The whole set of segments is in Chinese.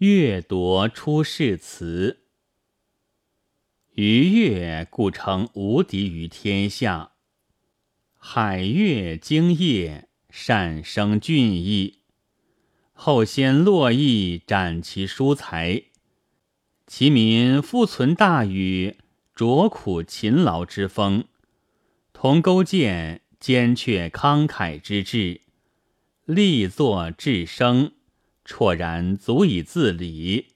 月夺出世词。鱼月故称无敌于天下。海月精业，善生俊逸。后先洛邑展其书才，其民复存大禹卓苦勤劳之风，同勾践坚却慷慨之志，力作至生，绰然足以自理。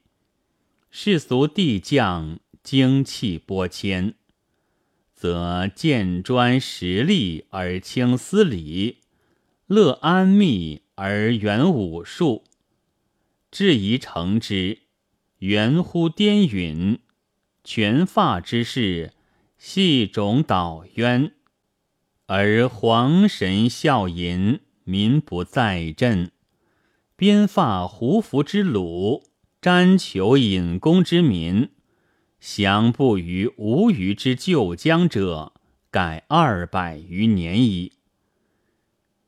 世俗帝将。精气波迁，则见专实力而轻思礼，乐安谧而远武术。至宜成之，圆乎颠允。全发之事，系种导渊，而皇神笑吟，民不在朕。编发胡服之虏，瞻求隐公之民。降不于无虞之旧疆者，改二百余年矣。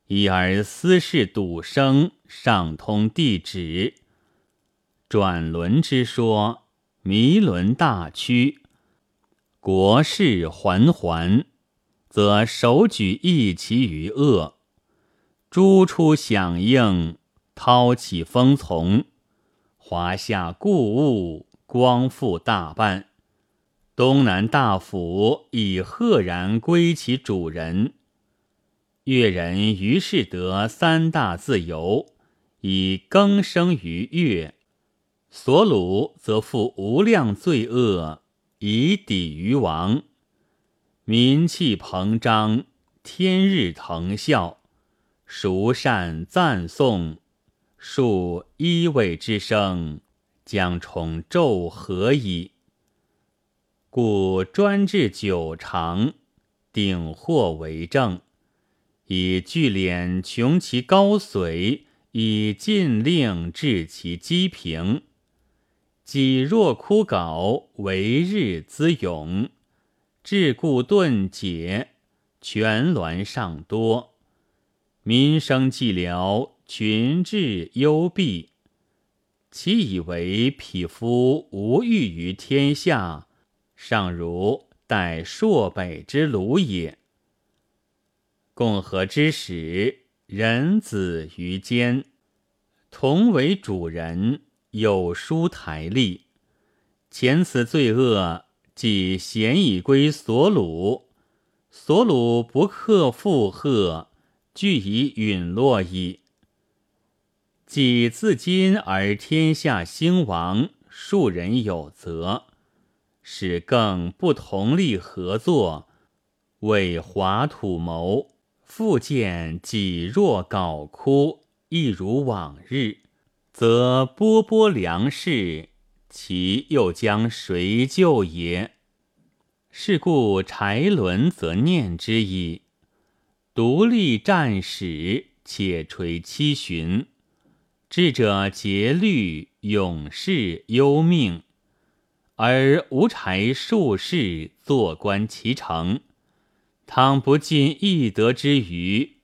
一而私事笃生，上通地旨。转轮之说，弥轮大趋，国事环环，则手举一其于恶，诸出响应，涛起风从，华夏故物。光复大半，东南大府已赫然归其主人。越人于是得三大自由，以更生于越；所虏则负无量罪恶，以抵于王。民气膨胀，天日腾啸，孰善赞颂，数一位之声。将宠纣何矣？故专制久长，鼎祸为政，以聚敛穷其高髓，以禁令治其积平。己若枯槁，为日滋永；治故顿解，权乱尚多。民生寂寥，群治幽闭。其以为匹夫无欲于天下，尚如待朔北之虏也。共和之始，人子于间，同为主人，有书台立。前此罪恶，即贤以归所虏，所虏不克负荷，俱以陨落矣。己自今而天下兴亡，庶人有责，使更不同力合作，为华土谋。复见己若槁枯，亦如往日，则波波粮食，其又将谁救也？是故柴轮则念之矣。独立战史，且垂七旬。智者节律，永世忧命，而无柴术士坐观其成。倘不尽义德之余，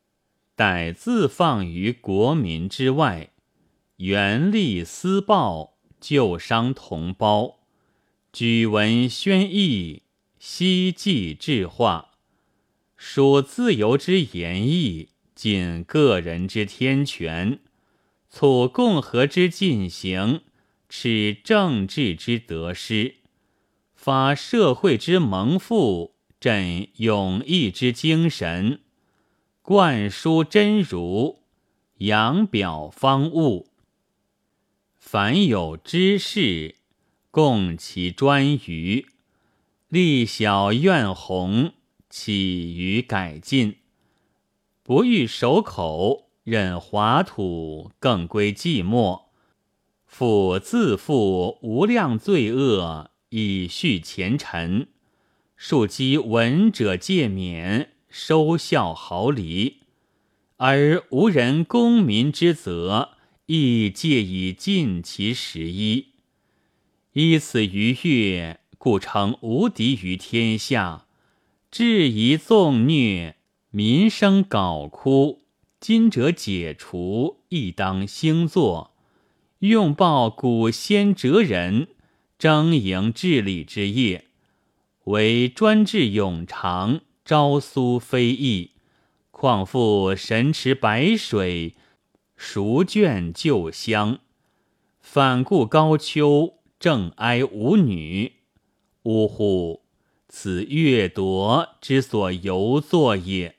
待自放于国民之外，原力私报，救伤同胞，举文宣义，希冀智化，属自由之言义，尽个人之天权。促共和之进行，持政治之得失，发社会之蒙复，振勇毅之精神，灌输真儒，扬表方物。凡有知识，共其专于，立小愿宏，起于改进，不欲守口。任华土更归寂寞，复自负无量罪恶以续前尘，庶积闻者戒免，收效毫厘，而无人公民之责，亦借以尽其十一。依此逾越，故称无敌于天下。质疑纵虐，民生槁枯。今者解除，亦当兴作；用报古先哲人，争营治理之业，为专制永长，朝苏非议。况复神池白水，熟卷旧香。反顾高丘，正哀吾女。呜呼！此掠夺之所由作也。